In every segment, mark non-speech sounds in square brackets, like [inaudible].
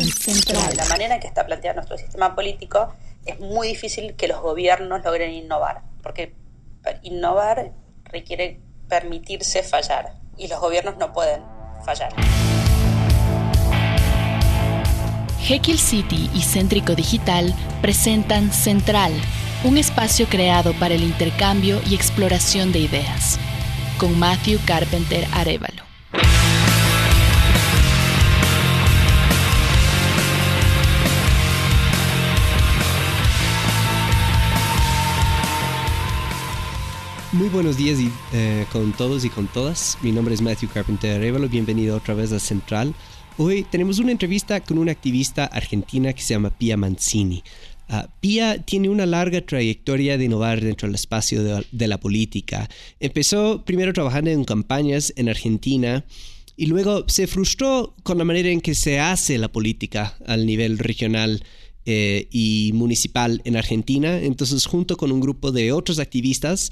Central. De la manera en que está planteado nuestro sistema político, es muy difícil que los gobiernos logren innovar, porque innovar requiere permitirse fallar y los gobiernos no pueden fallar. Jekyll City y Céntrico Digital presentan Central, un espacio creado para el intercambio y exploración de ideas, con Matthew Carpenter Arevalo. Muy buenos días y, eh, con todos y con todas. Mi nombre es Matthew Carpenter Arevalo. Bienvenido otra vez a Central. Hoy tenemos una entrevista con una activista argentina que se llama Pia Mancini. Uh, Pia tiene una larga trayectoria de innovar dentro del espacio de, de, la política. Empezó primero trabajando en campañas en Argentina y luego se frustró con la manera en que se hace la política al nivel regional eh, y municipal en Argentina. Entonces, junto con un grupo de otros activistas,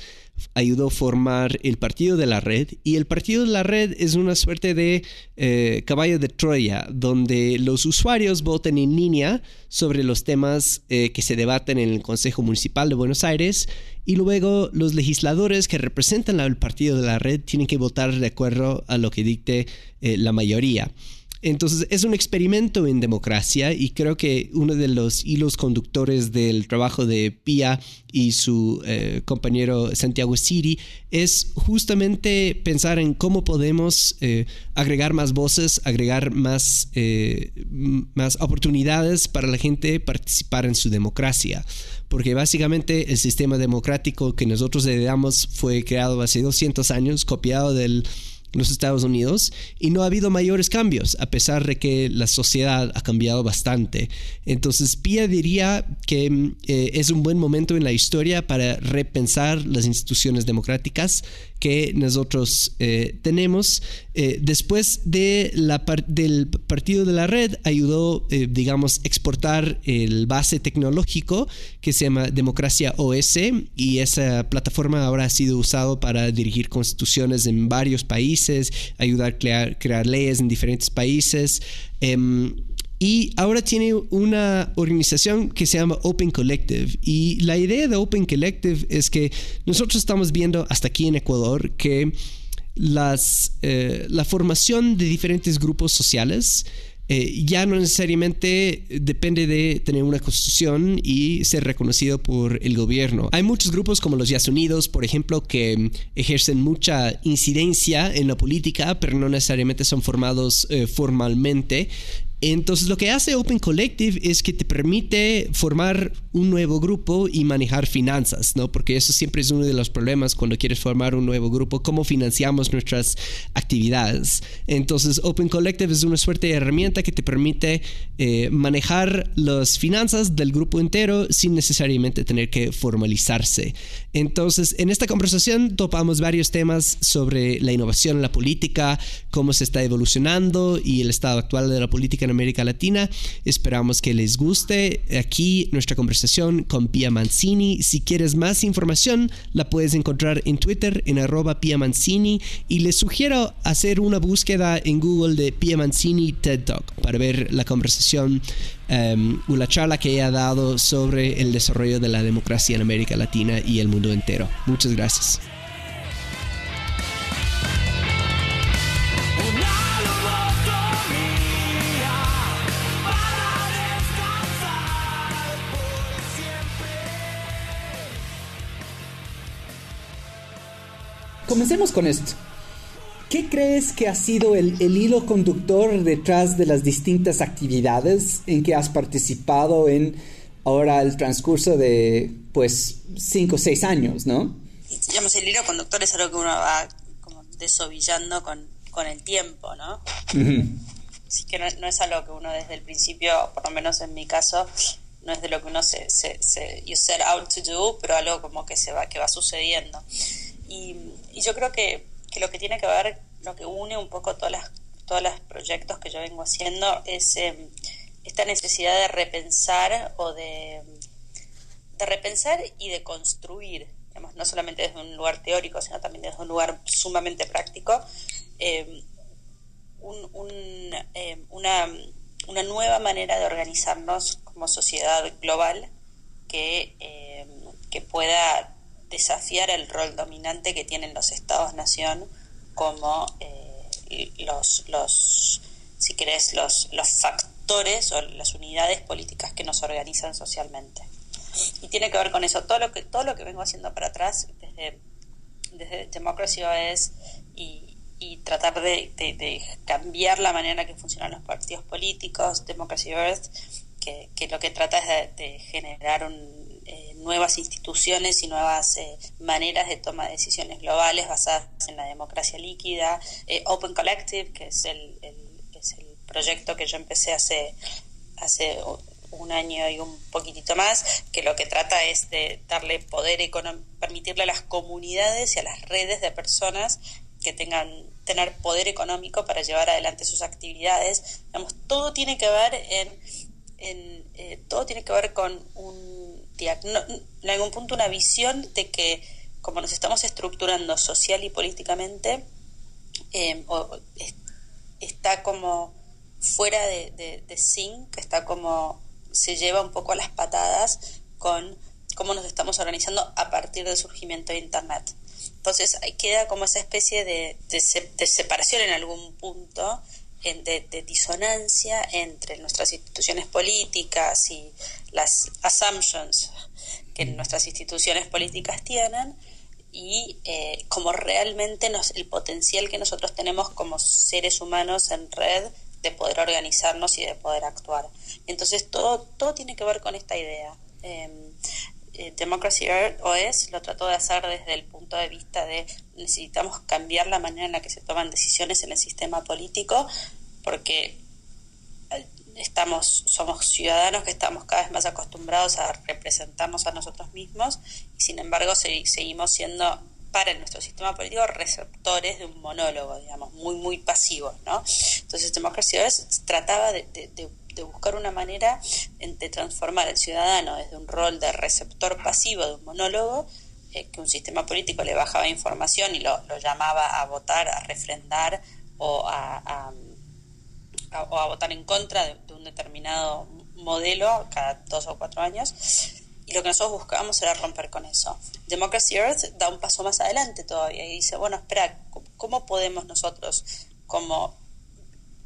ayudó a formar el Partido de la Red. Y el Partido de la Red es una suerte de eh, caballo de Troya, donde los usuarios votan en línea sobre los temas eh, que se debaten en el Consejo Municipal de Buenos Aires. Y luego los legisladores que representan al Partido de la Red tienen que votar de acuerdo a lo que dicte la mayoría. Entonces es un experimento en democracia y creo que uno de los hilos conductores del trabajo de Pia y su eh, compañero Santiago Siri es justamente pensar en cómo podemos eh, agregar más voces, agregar más, eh, más oportunidades para la gente participar en su democracia. Porque básicamente el sistema democrático que nosotros heredamos fue creado hace 200 años, copiado del los Estados Unidos y no ha habido mayores cambios, a pesar de que la sociedad ha cambiado bastante. Entonces, Pia diría que eh, es un buen momento en la historia para repensar las instituciones democráticas que nosotros eh, tenemos. Eh, después del partido de la red, ayudó, digamos, exportar el base tecnológico que se llama Democracia OS y esa plataforma ahora ha sido usado para dirigir constituciones en varios países ayudar a crear, crear leyes en diferentes países. Em, y ahora tiene una organización que se llama Open Collective. Y la idea de Open Collective es que nosotros estamos viendo hasta aquí en Ecuador que las, eh, la formación de diferentes grupos sociales eh, ya no necesariamente depende de tener una constitución y ser reconocido por el gobierno. Hay muchos grupos como los Yas Unidos, por ejemplo, que ejercen mucha incidencia en la política, pero no necesariamente son formados eh, formalmente entonces lo que hace Open Collective es que te permite formar un nuevo grupo y manejar finanzas, ¿no? Porque eso siempre es uno de los problemas cuando quieres formar un nuevo grupo, cómo financiamos nuestras actividades. Entonces Open Collective es una suerte de herramienta que te permite eh, manejar las finanzas del grupo entero sin necesariamente tener que formalizarse. Entonces en esta conversación topamos varios temas sobre la innovación en la política, cómo se está evolucionando y el estado actual de la política América Latina. Esperamos que les guste aquí nuestra conversación con Pia Mancini. Si quieres más información, la puedes encontrar en Twitter en arroba Pia Mancini y les sugiero hacer una búsqueda en Google de Pia Mancini TED Talk para ver la conversación o la charla que ella ha dado sobre el desarrollo de la democracia en América Latina y el mundo entero. Muchas gracias. Comencemos con esto. ¿Qué crees que ha sido el, hilo conductor detrás de las distintas actividades en que has participado en ahora el transcurso de, pues, cinco o seis años, no? Digamos, el hilo conductor es algo que uno va como desovillando con, el tiempo, ¿no? Así que no, es algo que uno desde el principio, por lo menos en mi caso, no es de lo que uno se, se, se you set out to do, pero algo como que se va, que va sucediendo. Y, yo creo que, lo que tiene que ver, lo que une un poco todas las, todos los proyectos que yo vengo haciendo es em, esta necesidad de repensar o de, de repensar y de construir, no solamente desde un lugar teórico, sino también desde un lugar sumamente práctico, em, em, una una nueva manera de organizarnos como sociedad global que, que pueda desafiar el rol dominante que tienen los estados-nación como eh, los, los, si querés, los, los factores o las unidades políticas que nos organizan socialmente. Y tiene que ver con eso, todo lo que, todo lo que vengo haciendo para atrás desde, desde Democracy OS y, y tratar de, cambiar la manera que funcionan los partidos políticos, Democracy Earth, que, lo que trata es de, generar eh, nuevas instituciones y nuevas eh, maneras de toma de decisiones globales basadas en la democracia líquida, eh, Open Collective, que es el, es el proyecto que yo empecé hace, hace un año y un poquitito más, que lo que trata es de darle poder económico, permitirle a las comunidades y a las redes de personas que tengan tener poder económico para llevar adelante sus actividades. todo tiene que ver en, eh, todo tiene que ver con un en algún punto una visión de que como nos estamos estructurando social y políticamente eh, está como fuera de, de, de sync, está como se lleva un poco a las patadas con cómo nos estamos organizando a partir del surgimiento de Internet. Entonces queda como esa especie de, de, separación en algún punto, de, disonancia entre nuestras instituciones políticas y las assumptions que nuestras instituciones políticas tienen y eh, como realmente nos, el potencial que nosotros tenemos como seres humanos en red de poder organizarnos y de poder actuar. Entonces todo, todo tiene que ver con esta idea. Em, eh, Democracy OS lo trató de hacer desde el punto de vista de necesitamos cambiar la manera en la que se toman decisiones en el sistema político porque eh, estamos somos ciudadanos que estamos cada vez más acostumbrados a representarnos a nosotros mismos y sin embargo seguimos siendo para nuestro sistema político receptores de un monólogo, digamos, muy, muy pasivo, ¿no? Entonces, Democracy OS trataba de buscar una manera de transformar al ciudadano desde un rol de receptor pasivo de un monólogo, eh, que un sistema político le bajaba información y lo, llamaba a votar, a refrendar o a, o a votar en contra de, un determinado modelo cada dos o cuatro años. Y lo que nosotros buscábamos era romper con eso. Democracy Earth da un paso más adelante todavía y dice, bueno, espera, ¿cómo podemos nosotros como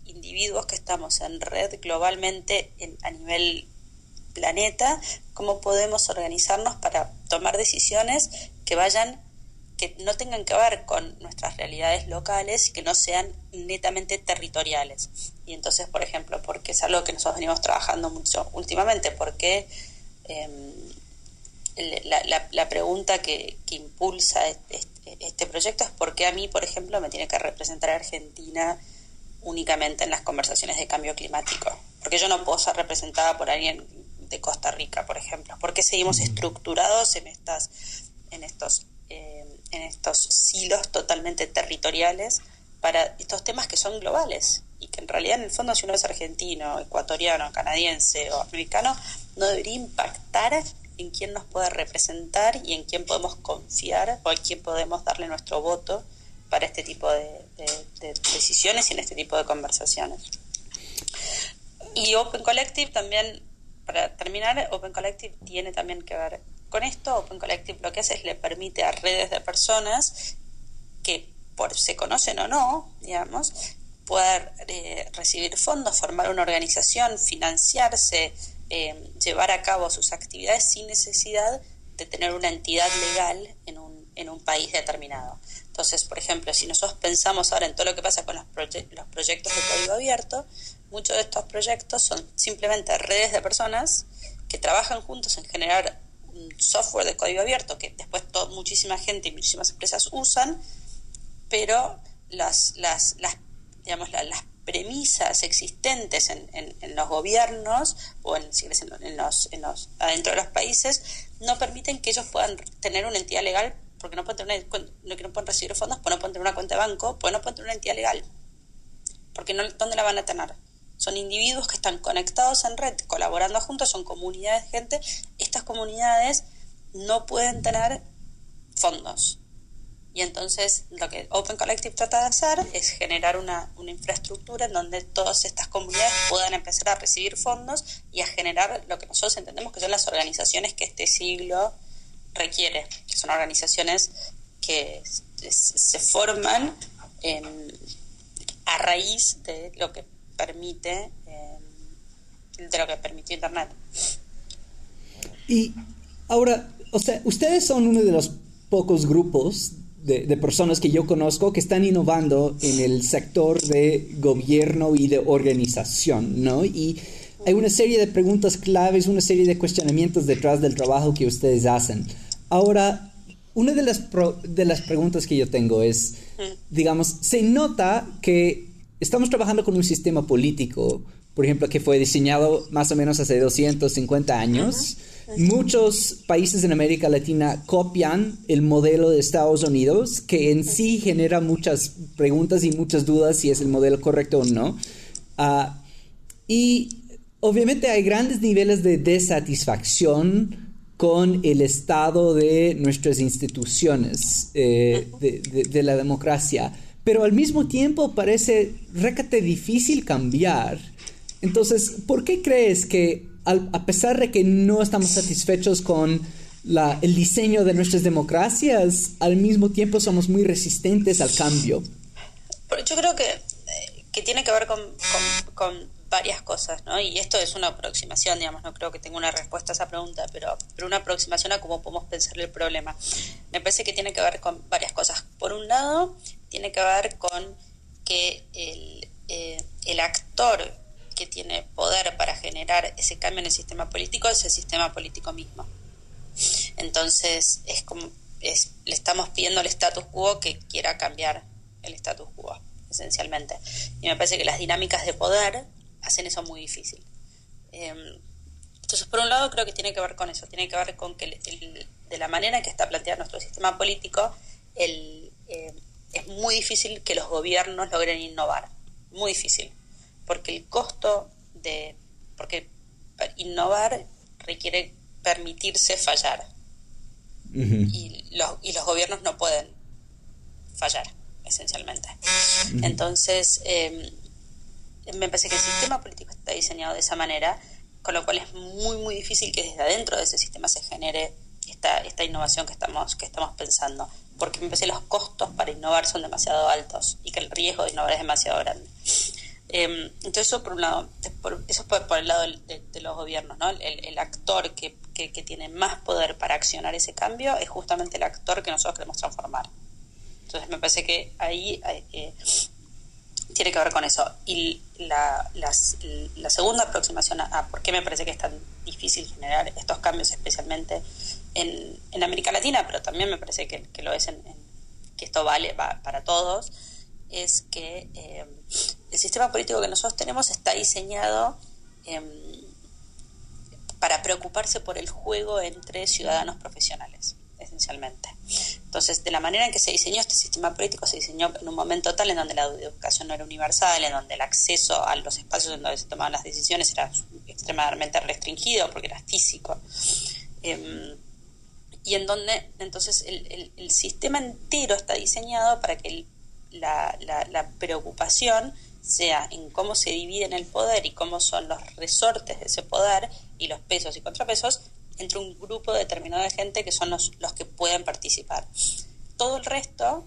individuos que estamos en red globalmente a nivel planeta, cómo podemos organizarnos para tomar decisiones que vayan que no tengan que ver con nuestras realidades locales que no sean netamente territoriales. Y entonces, por ejemplo, porque es algo que nosotros venimos trabajando mucho últimamente, porque em, la, pregunta que, impulsa este, este, proyecto es por qué a mí, por ejemplo, me tiene que representar Argentina únicamente en las conversaciones de cambio climático. Porque yo no puedo ser representada por alguien de Costa Rica, por ejemplo. Porque seguimos estructurados en estas, en estos, eh, en estos silos totalmente territoriales para estos temas que son globales y que en realidad en el fondo si uno es argentino, ecuatoriano, canadiense o americano, no debería impactar en quién nos puede representar y en quién podemos confiar o a quién podemos darle nuestro voto para este tipo de, decisiones y en este tipo de conversaciones. Y Open Collective también, para terminar, Open Collective tiene también que ver con esto. Open Collective lo que hace es le permite a redes de personas que por se conocen o no, digamos, poder eh, recibir fondos, formar una organización, financiarse, eh, llevar a cabo sus actividades sin necesidad de tener una entidad legal en un, en un país determinado. Entonces, por ejemplo, si nosotros pensamos ahora en todo lo que pasa con los, los proyectos de código abierto, muchos de estos proyectos son simplemente redes de personas que trabajan juntos en generar un software de código abierto que después muchísima gente y muchísimas empresas usan, pero las, las, las digamos, las premisas existentes en, en, los gobiernos o en, en, los, en los, adentro de los países no permiten que ellos puedan tener una entidad legal porque no pueden, tener no, no pueden recibir fondos, pues no pueden tener una cuenta de banco, pues no pueden tener una entidad legal. Porque no, ¿dónde la van a tener? Son individuos que están conectados en red, colaborando juntos, son comunidades de gente. Estas comunidades no pueden tener fondos. Y entonces lo que Open Collective trata de hacer es generar una, una, infraestructura en donde todas estas comunidades puedan empezar a recibir fondos y a generar lo que nosotros entendemos que son las organizaciones que este siglo requiere, son organizaciones que se forman a raíz de lo que permite em, de lo que permite internet y ahora o sea ustedes son uno de los pocos grupos de, personas que yo conozco que están innovando en el sector de gobierno y de organización, ¿no? Y hay una serie de preguntas claves, una serie de cuestionamientos detrás del trabajo que ustedes hacen. Ahora, una de las, de las preguntas que yo tengo es, digamos, se nota que estamos trabajando con un sistema político, por ejemplo, que fue diseñado más o menos hace 250 años. Muchos países en América Latina copian el modelo de Estados Unidos, que en sí genera muchas preguntas y muchas dudas si es el modelo correcto o no. Ah, y obviamente hay grandes niveles de desatisfacción con el estado de nuestras instituciones eh, de, la democracia. Pero al mismo tiempo parece recate difícil cambiar. Entonces, ¿por qué crees que a pesar de que no estamos satisfechos con el diseño de nuestras democracias, al mismo tiempo somos muy resistentes al cambio? Yo creo que, eh, que tiene que ver con, con varias cosas, ¿no? Y esto es una aproximación, digamos, no creo que tenga una respuesta a esa pregunta, pero, pero una aproximación a cómo podemos pensar el problema. Me parece que tiene que ver con varias cosas. Por un lado, tiene que ver con que el, eh, el actor que tiene poder para generar ese cambio en el sistema político es el sistema político mismo. Entonces, es como es, le estamos pidiendo al status quo que quiera cambiar el status quo, esencialmente. Y me parece que las dinámicas de poder hacen eso muy difícil. Em, entonces, por un lado, creo que tiene que ver con eso, tiene que ver con que de la manera en que está planteado nuestro sistema político, el, em, es muy difícil que los gobiernos logren innovar, muy difícil, porque el costo de, porque innovar requiere permitirse fallar, y, los, y los gobiernos no pueden fallar, esencialmente. Entonces, eh, me parece que el sistema político está diseñado de esa manera, con lo cual es muy, muy difícil que desde adentro de ese sistema se genere esta, esta innovación que estamos, que estamos pensando, porque me parece que los costos para innovar son demasiado altos y que el riesgo de innovar es demasiado grande. Em, entonces eso por un lado, eso es por, el lado de, los gobiernos, ¿no? El, actor que, que, tiene más poder para accionar ese cambio es justamente el actor que nosotros queremos transformar. Entonces me parece que ahí eh, tiene que ver con eso. Y la, la segunda aproximación a, por qué me parece que es tan difícil generar estos cambios, especialmente en, en América Latina, pero también me parece que, que lo es en, que esto vale para todos, es que eh, el sistema político que nosotros tenemos está diseñado em, para preocuparse por el juego entre ciudadanos profesionales esencialmente. Entonces, de la manera en que se diseñó este sistema político, se diseñó en un momento tal en donde la educación no era universal, en donde el acceso a los espacios en donde se tomaban las decisiones era extremadamente restringido porque era físico. Em, y en donde entonces el, sistema entero está diseñado para que la, la preocupación sea en cómo se divide el poder y cómo son los resortes de ese poder y los pesos y contrapesos entre un grupo determinado de gente que son los, los que pueden participar. Todo el resto,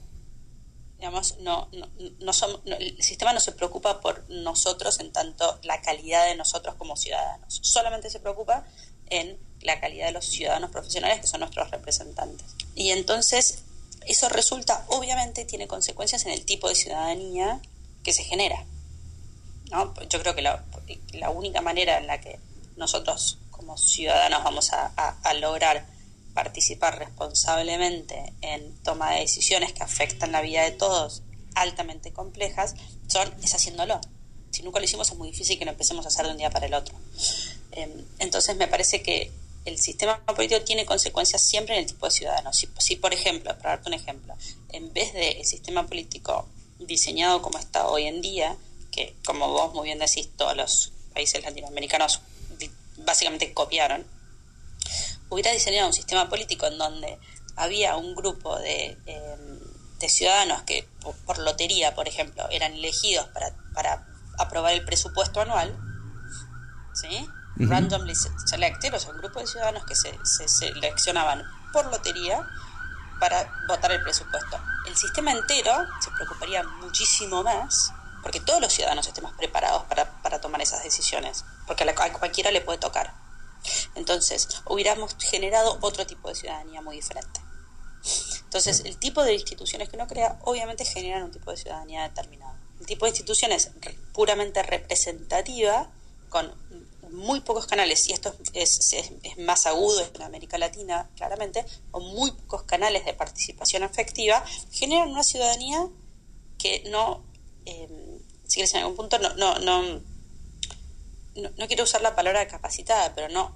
digamos, no, no, no el sistema no se preocupa por nosotros en tanto la calidad de nosotros como ciudadanos, solamente se preocupa en la calidad de los ciudadanos profesionales que son nuestros representantes. Y entonces eso resulta, obviamente, tiene consecuencias en el tipo de ciudadanía que se genera. ¿no? Yo creo que la, la única manera en la que nosotros como ciudadanos vamos a, lograr participar responsablemente en toma de decisiones que afectan la vida de todos, altamente complejas, son es haciéndolo. Si nunca lo hicimos es muy difícil que lo empecemos a hacer de un día para el otro. Em, entonces me parece que el sistema político tiene consecuencias siempre en el tipo de ciudadanos. Si, por ejemplo, para darte un ejemplo, en vez del sistema político diseñado como está hoy en día, que como vos muy bien decís, todos los países latinoamericanos básicamente copiaron, hubiera diseñado un sistema político en donde había un grupo de, em, ciudadanos que por, lotería, por ejemplo, eran elegidos para, para aprobar el presupuesto anual, ¿sí? randomly selected, o sea, un grupo de ciudadanos que se, se, seleccionaban por lotería para votar el presupuesto. El sistema entero se preocuparía muchísimo más porque todos los ciudadanos estemos preparados para, para tomar esas decisiones, porque a, a, cualquiera le puede tocar. Entonces, hubiéramos generado otro tipo de ciudadanía muy diferente. Entonces, el tipo de instituciones que uno crea obviamente generan un tipo de ciudadanía determinado. El tipo de instituciones puramente representativa, con muy pocos canales, y esto es, es, más agudo en América Latina, claramente, con muy pocos canales de participación efectiva, generan una ciudadanía que no, eh, si quieres en algún punto, no, no, no, no, quiero usar la palabra capacitada, pero no,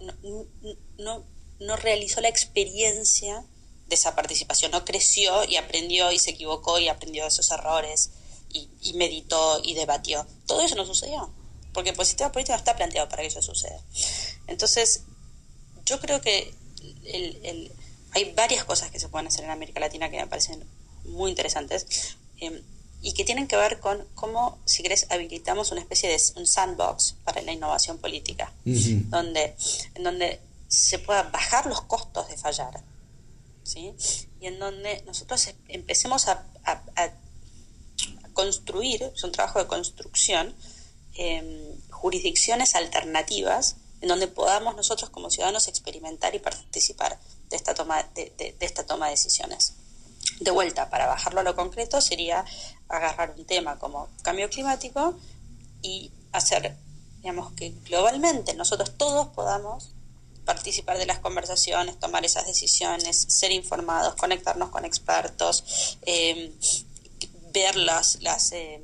no, no, realizó la experiencia de esa participación, no creció y aprendió y se equivocó y aprendió de esos errores y, meditó y debatió. Todo eso no sucedió porque el sistema político está planteado para que eso suceda. Entonces, yo creo que hay varias cosas que se pueden hacer en América Latina que me parecen muy interesantes em, y que tienen que ver con cómo, si querés, habilitamos una especie de un sandbox para la innovación política, donde, en donde se pueda bajar los costos de fallar, ¿sí? y en donde nosotros empecemos a, a, a construir, es un trabajo de construcción, Em, jurisdicciones alternativas en donde podamos nosotros como ciudadanos experimentar y participar de esta toma de, esta toma de decisiones. De vuelta, para bajarlo a lo concreto, sería agarrar un tema como cambio climático y hacer, digamos, que globalmente nosotros todos podamos participar de las conversaciones, tomar esas decisiones, ser informados, conectarnos con expertos, em, ver las, las em,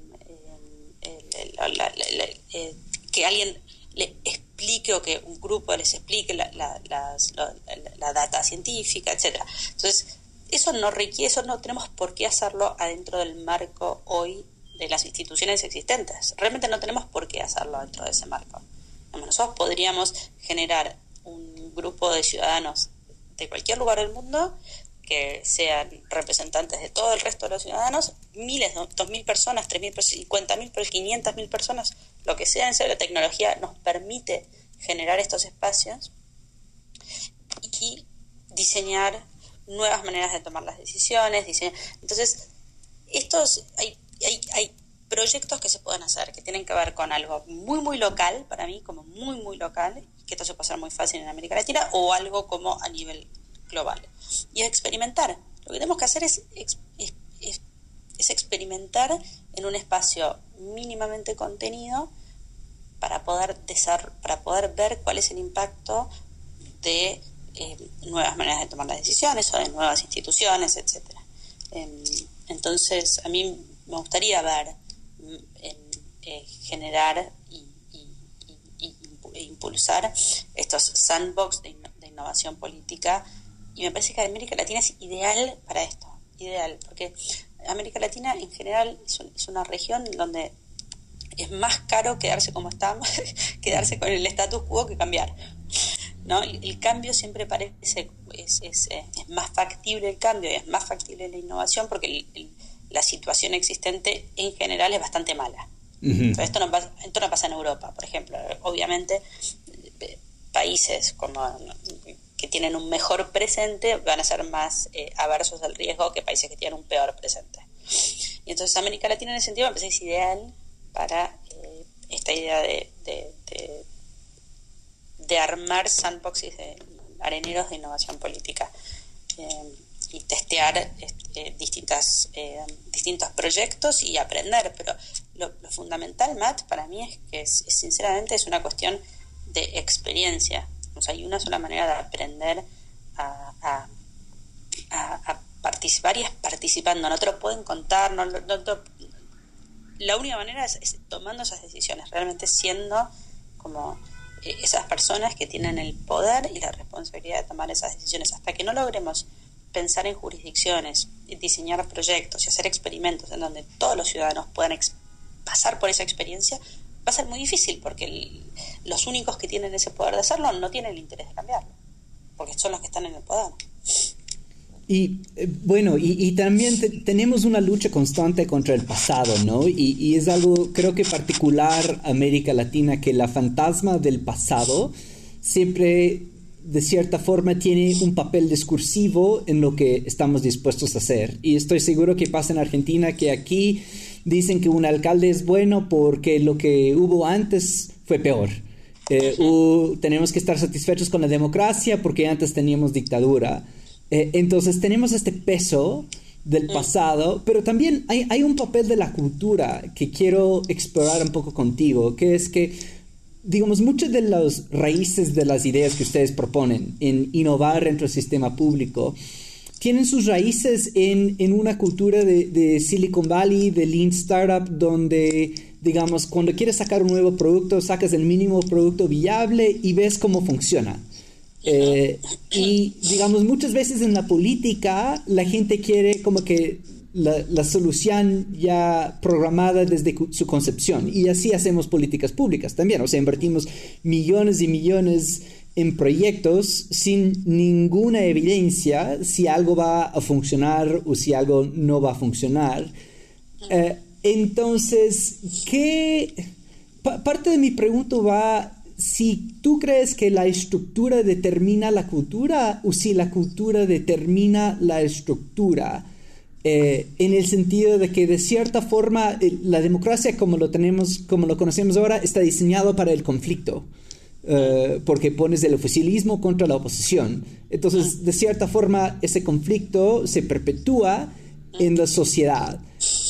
eh, que alguien le explique o que un grupo les explique la, la, data científica, etcétera. Entonces, eso no requiere, eso no tenemos por qué hacerlo adentro del marco hoy de las instituciones existentes. Realmente no tenemos por qué hacerlo dentro de ese marco. Nosotros podríamos generar un grupo de ciudadanos de cualquier lugar del mundo que sean representantes de todo el resto de los ciudadanos, miles, dos mil personas, tres mil, cincuenta mil, quinientas mil personas, lo que sea en serio, la tecnología nos permite generar estos espacios y diseñar nuevas maneras de tomar las decisiones. Entonces, estos hay, hay, hay proyectos que se pueden hacer que tienen que ver con algo muy, muy local, para mí, como muy, muy local, que esto se puede hacer muy fácil en América Latina, o algo como a nivel global. Y experimentar. Lo que tenemos que hacer es, es, experimentar en un espacio mínimamente contenido para poder, para poder ver cuál es el impacto de eh, nuevas maneras de tomar las decisiones o de nuevas instituciones, etc. Em, entonces, a mí me gustaría ver, eh, generar y, e impulsar estos sandbox de, de innovación política y me parece que América Latina es ideal para esto, ideal, porque América Latina en general es, una región donde es más caro quedarse como estamos, [laughs] quedarse con el status quo que cambiar. ¿No? El, cambio siempre parece, es, es, es, más factible el cambio y es más factible la innovación porque la situación existente en general es bastante mala. esto, no pasa, esto no pasa en Europa, por ejemplo. Obviamente, eh, países como que tienen un mejor presente van a ser más eh, aversos al riesgo que países que tienen un peor presente. Y entonces América Latina en ese sentido me parece es ideal para eh, esta idea de, de, armar sandboxes de areneros de innovación política eh, y testear este, distintas, distintos proyectos y aprender. Pero lo, fundamental, Matt, para mí es que sinceramente es una cuestión de experiencia hay una sola manera de aprender a, participar y es participando. No te lo pueden contar, no, la única manera es, tomando esas decisiones, realmente siendo como eh, esas personas que tienen el poder y la responsabilidad de tomar esas decisiones. Hasta que no logremos pensar en jurisdicciones, diseñar proyectos y hacer experimentos en donde todos los ciudadanos puedan pasar por esa experiencia, va a ser muy difícil porque los únicos que tienen ese poder de hacerlo no tienen el interés de cambiarlo, porque son los que están en el poder. Y eh, bueno, y, también tenemos una lucha constante contra el pasado, ¿no? Y, y, es algo, creo que particular América Latina, que la fantasma del pasado siempre, de cierta forma, tiene un papel discursivo en lo que estamos dispuestos a hacer. Y estoy seguro que pasa en Argentina, que aquí dicen que un alcalde es bueno porque lo que hubo antes fue peor. Eh, tenemos que estar satisfechos con la democracia porque antes teníamos dictadura. Eh, entonces tenemos este peso del mm. pasado, pero también hay, hay, un papel de la cultura que quiero explorar un poco contigo, que es que, digamos, muchas de las raíces de las ideas que ustedes proponen en innovar dentro del sistema público tienen sus raíces en, en una cultura de, de, Silicon Valley, de Lean Startup, donde, digamos, cuando quieres sacar un nuevo producto, sacas el mínimo producto viable y ves cómo funciona. Eh, y digamos, muchas veces en la política la gente quiere como que la, solución ya programada desde su concepción. Y así hacemos políticas públicas también. O sea, invertimos millones y millones en proyectos sin ninguna evidencia si algo va a funcionar o si algo no va a funcionar. Eh, entonces, ¿qué? parte de mi pregunta va si tú crees que la estructura determina la cultura o si la cultura determina la estructura, eh, en el sentido de que de cierta forma la democracia como lo tenemos, como lo conocemos ahora, está diseñado para el conflicto. Eh, porque pones el oficialismo contra la oposición. Entonces, de cierta forma, ese conflicto se perpetúa en la sociedad.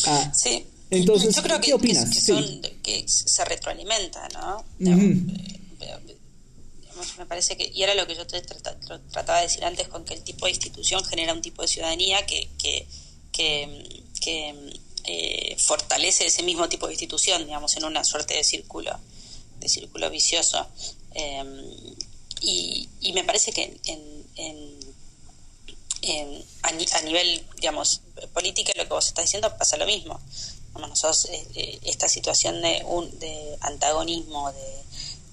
Ah, sí. Entonces, yo creo que, ¿qué opinas? Que, se retroalimenta, ¿no? Me parece que, y era lo que yo te trataba de decir antes, con que el tipo de institución genera un tipo de ciudadanía que, que, eh, fortalece ese mismo tipo de institución, digamos, en una suerte de círculo, de círculo vicioso. Em, y, y, me parece que en, en, a, nivel, digamos, política, lo que vos estás diciendo pasa lo mismo. nosotros, eh, eh, esta situación de, un, de antagonismo, de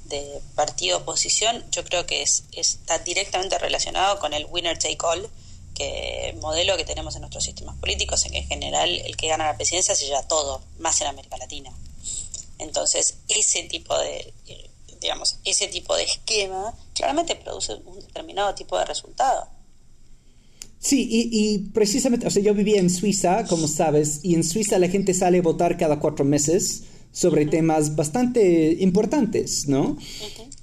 de partido oposición, yo creo que es, está directamente relacionado con el winner take all, que modelo que tenemos en nuestros sistemas políticos, en que en general el que gana la presidencia se lleva todo, más en América Latina. Entonces, ese tipo de, digamos, ese tipo de esquema claramente produce un determinado tipo de resultado. Sí, y, y, precisamente, o sea, yo vivía en Suiza, como sabes, y en Suiza la gente sale a votar cada cuatro meses sobre temas bastante importantes, ¿no?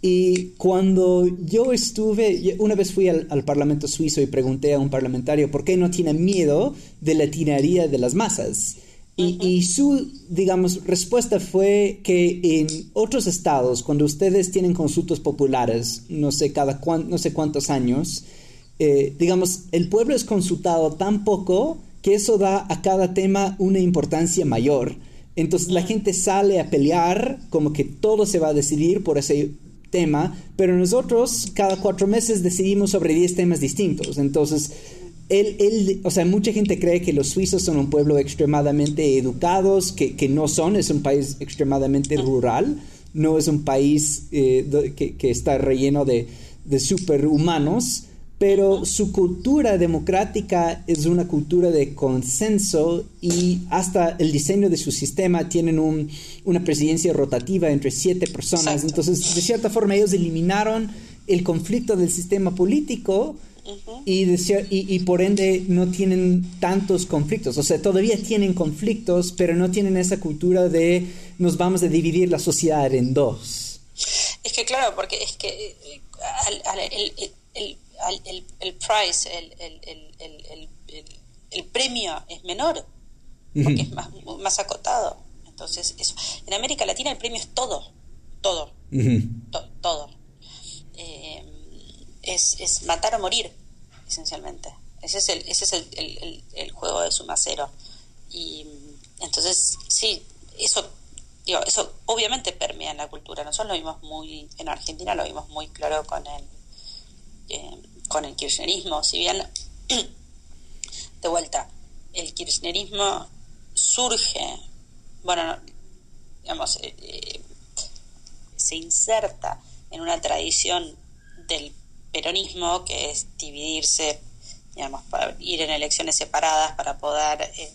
Y cuando yo estuve, una vez fui al, Parlamento suizo y pregunté a un parlamentario por qué no tiene miedo de la tiraría de las masas. Y, su, digamos, respuesta fue que en otros estados, cuando ustedes tienen consultas populares, no sé, cada no sé cuántos años, eh, digamos, el pueblo es consultado tan poco que eso da a cada tema una importancia mayor. Entonces la gente sale a pelear, como que todo se va a decidir por ese tema, pero nosotros cada cuatro meses decidimos sobre diez temas distintos. Entonces, él, o sea, mucha gente cree que los suizos son un pueblo extremadamente educados, que, que no son, es un país extremadamente rural, no es un país eh, que, que, está relleno de, de superhumanos pero su cultura democrática es una cultura de consenso y hasta el diseño de su sistema tienen una presidencia rotativa entre siete personas. Entonces, de cierta forma, ellos eliminaron el conflicto del sistema político y, y, por ende no tienen tantos conflictos. O sea, todavía tienen conflictos, pero no tienen esa cultura de nos vamos a dividir la sociedad en dos. Es que claro, porque es que eh, el el, el price, el, el, el, premio es menor, porque es más, más acotado. Entonces, eso. En América Latina el premio es todo, todo, todo. Eh, es, es matar o morir, esencialmente. Ese es el, ese es el, el, juego de suma cero. Y entonces, sí, eso digo, eso obviamente permea en la cultura. Nosotros lo vimos muy, en Argentina lo vimos muy claro con el, eh, con el kirchnerismo, si bien, [clears throat] de vuelta, el kirchnerismo surge, bueno, digamos, eh, eh, se inserta en una tradición del peronismo que es dividirse digamos, para ir en elecciones separadas para poder eh,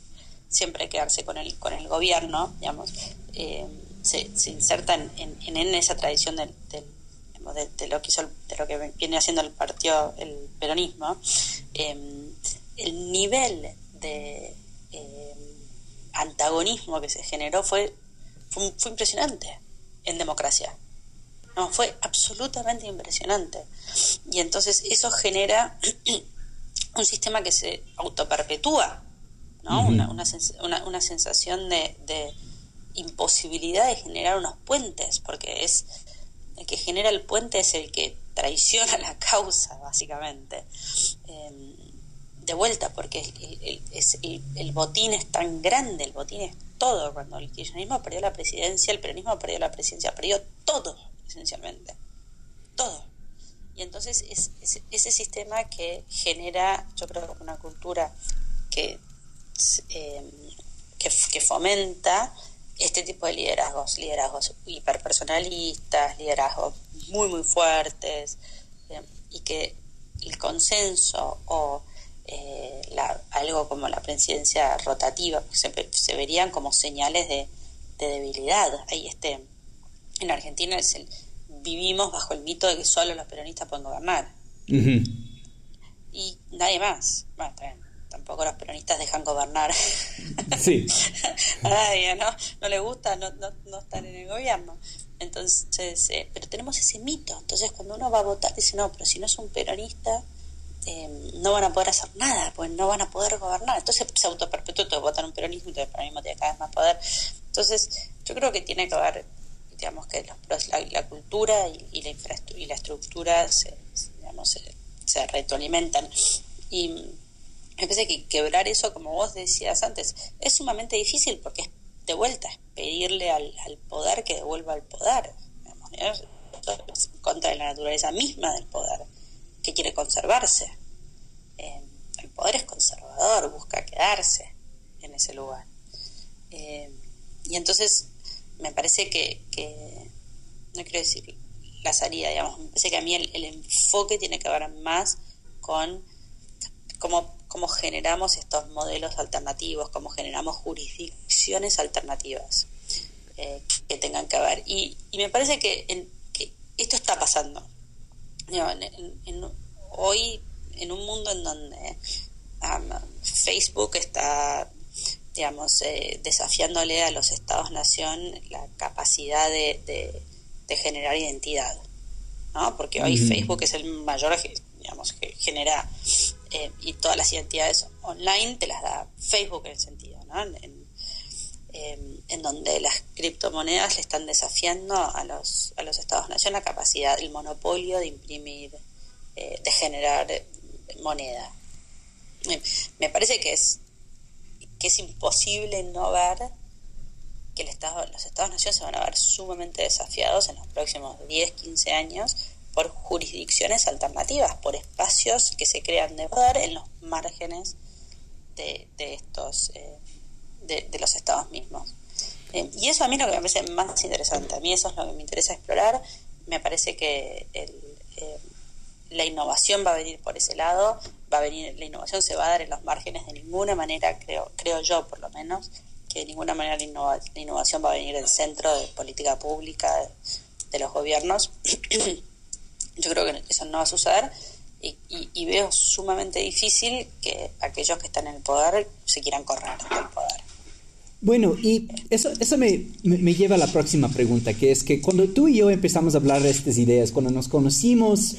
siempre quedarse con el, con el gobierno, digamos, se, se, inserta en, en, esa tradición del, de, lo que hizo de lo que viene haciendo el partido el peronismo. Em, el nivel de em, antagonismo que se generó fue, fue, fue impresionante en democracia. No, fue absolutamente impresionante. Y entonces eso genera [clears throat] un sistema que se autoperpetúa ¿no? una, una, una, sensación de, de imposibilidad de generar unos puentes porque es el que genera el puente es el que traiciona la causa, básicamente. Em, de vuelta, porque el, botín es tan grande, el botín es todo. Cuando el kirchnerismo perdió la presidencia, el peronismo perdió la presidencia, perdió todo, esencialmente. Todo. Y entonces es, ese sistema que genera, yo creo, una cultura que, em, que fomenta este tipo de liderazgos, liderazgos hiperpersonalistas, liderazgos muy, muy fuertes, eh, y que el consenso o eh, algo como la presidencia rotativa se, se verían como señales de, debilidad. Ahí este, en Argentina es el, vivimos bajo el mito de que solo los peronistas pueden gobernar. Y nadie más. Bueno, tampoco los peronistas dejan gobernar [laughs] sí. a nadie, ¿no? No le gusta no, no, no estar en el gobierno. Entonces, eh, pero tenemos ese mito. Entonces, cuando uno va a votar, dice, no, pero si no es un peronista, eh, no van a poder hacer nada, pues no van a poder gobernar. Entonces se autoperpetúa, todo votan un peronismo, entonces el peronismo tiene cada vez más poder. Entonces, yo creo que tiene que haber, digamos, que la, cultura y, la infraestructura y la estructura se, digamos, se, se retroalimentan. Y me parece que quebrar eso, como vos decías antes, es sumamente difícil porque es de vuelta, es pedirle al, poder que devuelva el poder. es contra la naturaleza misma del poder, que quiere conservarse. Eh, el poder es conservador, busca quedarse en ese lugar. Eh, y entonces me parece que, no quiero decir la salida, digamos, me parece que a mí el, el enfoque tiene que ver más con cómo cómo generamos estos modelos alternativos, cómo generamos jurisdicciones alternativas eh, que tengan que ver. Y, me parece que, esto está pasando. hoy, en un mundo en donde Facebook está digamos, eh, desafiándole a los estados-nación la capacidad de, generar identidad, ¿no? Porque hoy Facebook es el mayor, digamos, que genera eh, y todas las identidades online te las da Facebook en el sentido, ¿no? En, em, donde las criptomonedas le están desafiando a los, a los estados-nación la capacidad, el monopolio de imprimir, eh, de generar moneda. Me parece que es, que es imposible no ver que el estado, los estados-nación se van a ver sumamente desafiados en los próximos 10, 15 años por jurisdicciones alternativas, por espacios que se crean de poder en los márgenes de, estos, eh, de, los estados mismos. Eh, y eso a mí es lo que me parece más interesante, a mí eso es lo que me interesa explorar, me parece que eh, la innovación va a venir por ese lado, va a venir, la innovación se va a dar en los márgenes de ninguna manera, creo, creo yo por lo menos, que de ninguna manera la, innovación va a venir del centro de política pública de los gobiernos. [clears throat] Yo creo que eso no va a suceder y, veo sumamente difícil que aquellos que están en el poder se quieran correr del poder. Bueno, y eso, eso me, me, lleva a la próxima pregunta, que es que cuando tú y yo empezamos a hablar de estas ideas, cuando nos conocimos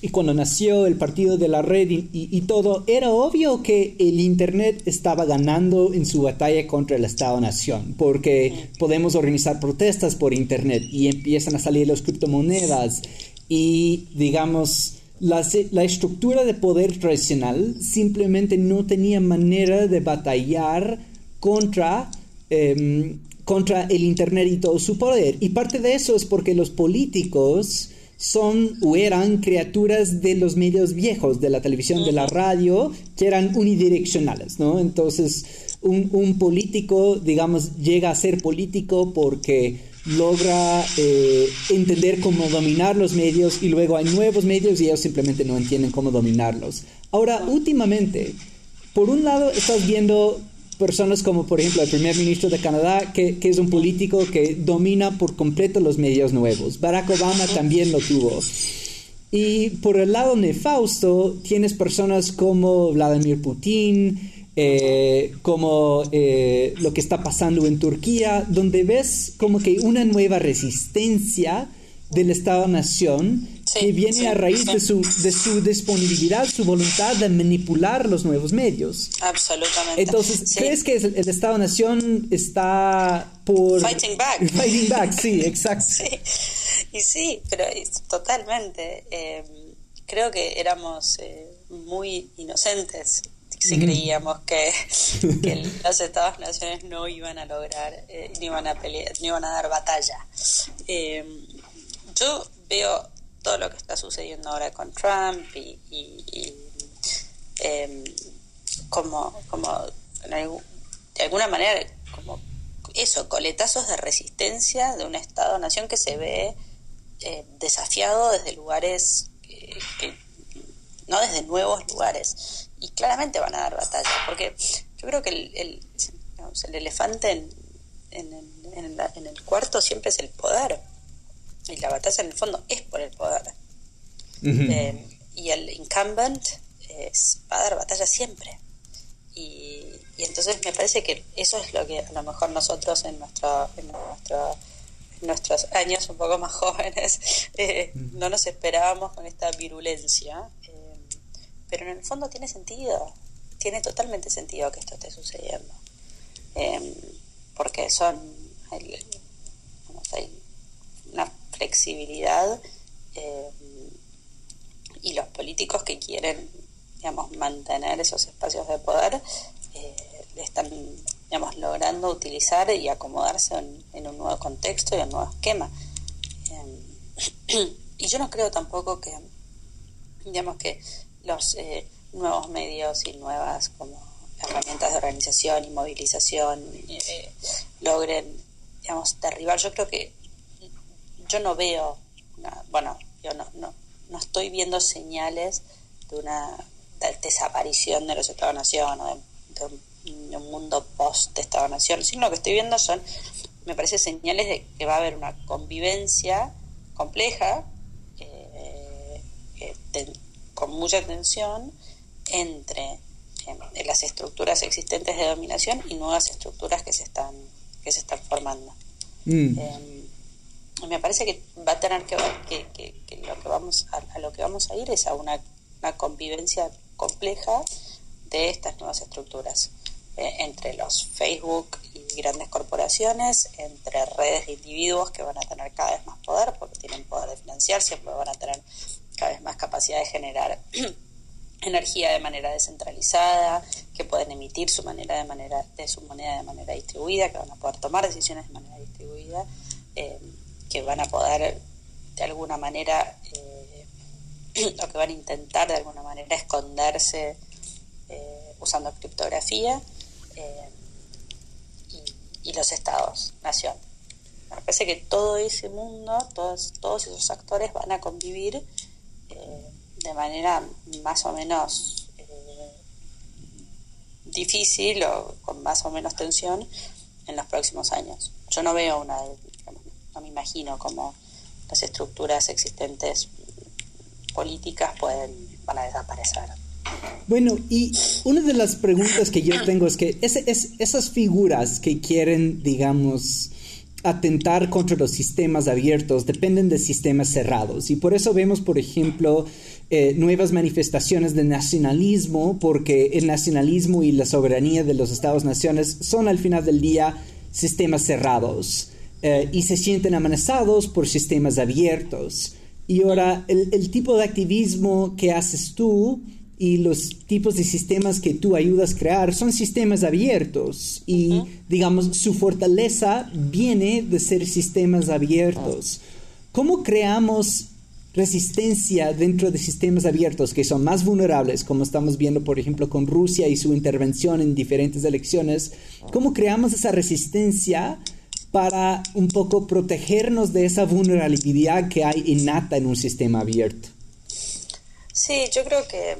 y cuando nació el partido de la red y, y, todo, era obvio que el Internet estaba ganando en su batalla contra el Estado-Nación, porque podemos organizar protestas por Internet y empiezan a salir las criptomonedas y digamos, la, la, estructura de poder tradicional simplemente no tenía manera de batallar contra, em, contra el Internet y todo su poder. Y parte de eso es porque los políticos son o eran criaturas de los medios viejos, de la televisión, de la radio, que eran unidireccionales, ¿no? Entonces, un, un político, digamos, llega a ser político porque logra eh, entender cómo dominar los medios y luego hay nuevos medios y ellos simplemente no entienden cómo dominarlos. Ahora, últimamente, por un lado estás viendo personas como por ejemplo el primer ministro de Canadá, que, es un político que domina por completo los medios nuevos. Barack Obama también lo tuvo. Y por el lado nefausto tienes personas como Vladimir Putin, eh, como eh, lo que está pasando en Turquía, donde ves como que una nueva resistencia del Estado-Nación que viene a raíz de, su, de su disponibilidad, su voluntad de manipular los nuevos medios. Absolutamente. Entonces, ¿crees que el, Estado-Nación está por... Fighting back. Fighting back, sí, [laughs] exacto. Sí, y sí, pero totalmente. Eh, creo que éramos muy inocentes si creíamos que, [laughs] los Estados Naciones no iban a lograr, eh, ni iban a pelear, ni iban a dar batalla. Eh, yo veo todo lo que está sucediendo ahora con Trump y, em, como, como de alguna manera como eso, coletazos de resistencia de un Estado-nación que se ve eh, desafiado desde lugares no desde nuevos lugares y claramente van a dar batalla, porque yo creo que el, el, el elefante en, en, en, el cuarto siempre es el poder, y la batalla en el fondo es por el poder. Eh, y el incumbent es, va a dar batalla siempre. Y, y, entonces me parece que eso es lo que a lo mejor nosotros en, nuestro, en, nuestro, nuestros años un poco más [laughs] jóvenes eh, no nos esperábamos con esta virulencia pero en el fondo tiene sentido, tiene totalmente sentido que esto esté sucediendo, em, porque son, hay, una flexibilidad em, y los políticos que quieren, digamos, mantener esos espacios de poder eh, están, digamos, logrando utilizar y acomodarse en, en, un nuevo contexto y un nuevo esquema. Em, [clears throat] y yo no creo tampoco que, digamos, que los eh, nuevos medios y nuevas como herramientas de organización y movilización eh, logren, digamos, derribar. Yo creo que yo no veo, bueno, yo no, no, no estoy viendo señales de una desaparición de los Estados-Nación o de, un, mundo post-Estado-Nación, sino lo que estoy viendo son, me parece, señales de que va a haber una convivencia compleja eh, con mucha tensión entre em, las estructuras existentes de dominación y nuevas estructuras que se están que se están formando. Mm. Em, me parece que va a tener que ver que, lo que vamos a, lo que vamos a ir es a una, convivencia compleja de estas nuevas estructuras eh, entre los Facebook y grandes corporaciones, entre redes de individuos que van a tener cada vez más poder porque tienen poder de financiarse, porque van a tener cada vez más capacidad de generar [clears throat] energía de manera descentralizada, que pueden emitir su manera de manera de su moneda de manera distribuida, que van a poder tomar decisiones de manera distribuida, eh, que van a poder de alguna manera eh, [clears throat] o que van a intentar de alguna manera esconderse eh, usando criptografía y, y, los estados, nación. Me parece que todo ese mundo, todos, todos esos actores van a convivir eh, de manera más o menos eh, difícil o con más o menos tensión en los próximos años. Yo no veo una, no me imagino cómo las estructuras existentes políticas pueden, van a desaparecer. Bueno, y una de las preguntas que yo [clears throat] tengo es que es, esas figuras que quieren, digamos, atentar contra los sistemas abiertos dependen de sistemas cerrados. Y por eso vemos, por ejemplo, eh, nuevas manifestaciones de nacionalismo, porque el nacionalismo y la soberanía de los Estados-naciones son al final del día sistemas cerrados eh, y se sienten amenazados por sistemas abiertos. Y ahora, el, el tipo de activismo que haces tú, y los tipos de sistemas que tú ayudas a crear son sistemas abiertos y digamos su fortaleza viene de ser sistemas abiertos. ¿Cómo creamos resistencia dentro de sistemas abiertos que son más vulnerables, como estamos viendo por ejemplo con Rusia y su intervención en diferentes elecciones? ¿Cómo creamos esa resistencia para un poco protegernos de esa vulnerabilidad que hay innata en un sistema abierto? Sí, yo creo que,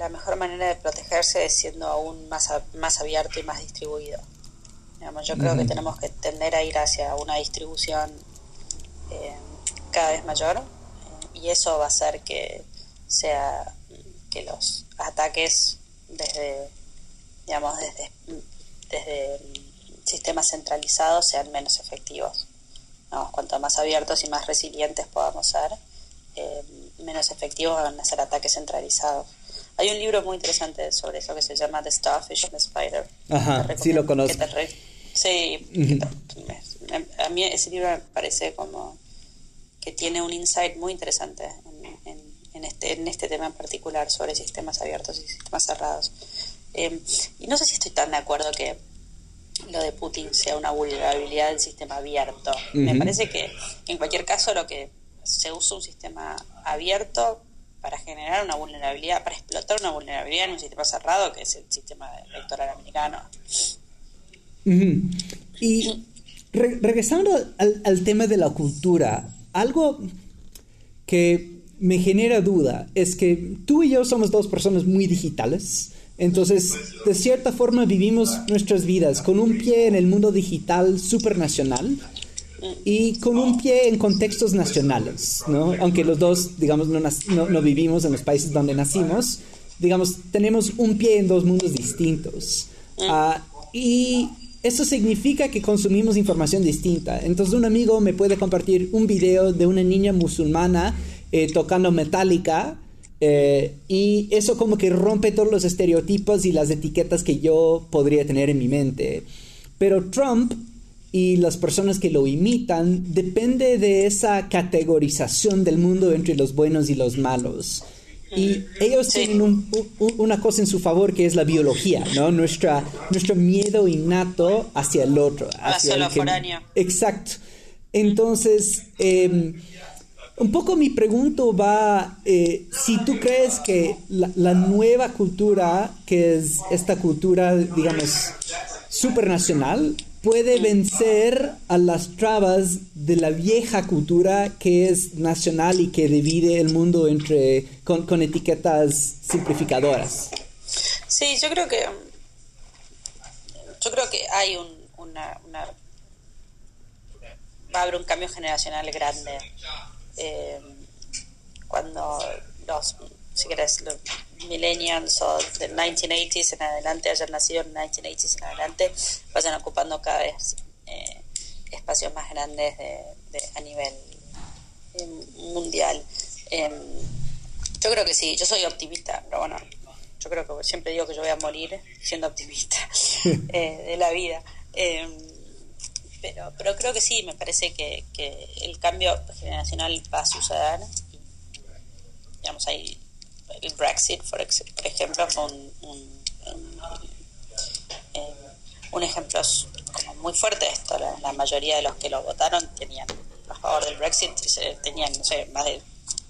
la mejor manera de protegerse es siendo aún más, más abierto y más distribuido. Digamos, yo creo que tenemos que tender a ir hacia una distribución eh, cada vez mayor eh, y eso va a hacer que sea que los ataques desde digamos desde desde sistemas centralizados sean menos efectivos. Cuanto más abiertos y más resilientes podamos ser, eh, menos efectivos van a ser ataques centralizados. Hay un libro muy interesante sobre eso que se llama The Starfish and the Spider. Ajá, sí lo conozco. sí, a mí ese libro me parece como que tiene un insight muy interesante en, este, en este tema en particular sobre sistemas abiertos y sistemas cerrados. Eh, y no sé si estoy tan de acuerdo que lo de Putin sea una vulnerabilidad del sistema abierto. Me parece que en cualquier caso lo que se usa un sistema abierto para generar una vulnerabilidad, para explotar una vulnerabilidad en un sistema cerrado que es el sistema electoral americano. Y regresando al, tema de la cultura, algo que me genera duda es que tú y yo somos dos personas muy digitales entonces, de cierta forma vivimos nuestras vidas con un pie en el mundo digital supernacional y con un pie en contextos nacionales, ¿no? Aunque los dos, digamos, no, no, vivimos en los países donde nacimos, digamos, tenemos un pie en dos mundos distintos. Ah, y eso significa que consumimos información distinta. Entonces un amigo me puede compartir un video de una niña musulmana eh, tocando metálica eh, y eso como que rompe todos los estereotipos y las etiquetas que yo podría tener en mi mente. Pero Trump y las personas que lo imitan depende de esa categorización del mundo entre los buenos y los malos. Y ellos tienen una cosa en su favor que es la biología, ¿no? Nuestra, nuestro miedo innato hacia el otro. Hacia, lo Exacto. Entonces, eh, un poco mi pregunta va, eh, si tú crees que la, nueva cultura, que es esta cultura, digamos, supernacional, puede vencer a las trabas de la vieja cultura que es nacional y que divide el mundo entre con, etiquetas simplificadoras. Sí, yo creo que yo creo que hay un, una, va a haber un cambio generacional grande eh, cuando los, si querés, los millennials o del 1980s en adelante, hayan nacido en 1980s en adelante, vayan ocupando cada vez eh, espacios más grandes de, a nivel eh, mundial. Em, yo creo que sí, yo soy optimista, pero bueno, yo creo que siempre digo que yo voy a morir siendo optimista [laughs] de la vida. Em, pero, pero creo que sí, me parece que, que el cambio generacional va a suceder. digamos, ahí el Brexit, por, ejemplo, fue un, eh, ejemplo como muy fuerte esto. La, mayoría de los que lo votaron tenían a favor del Brexit, tenían, no sé, más de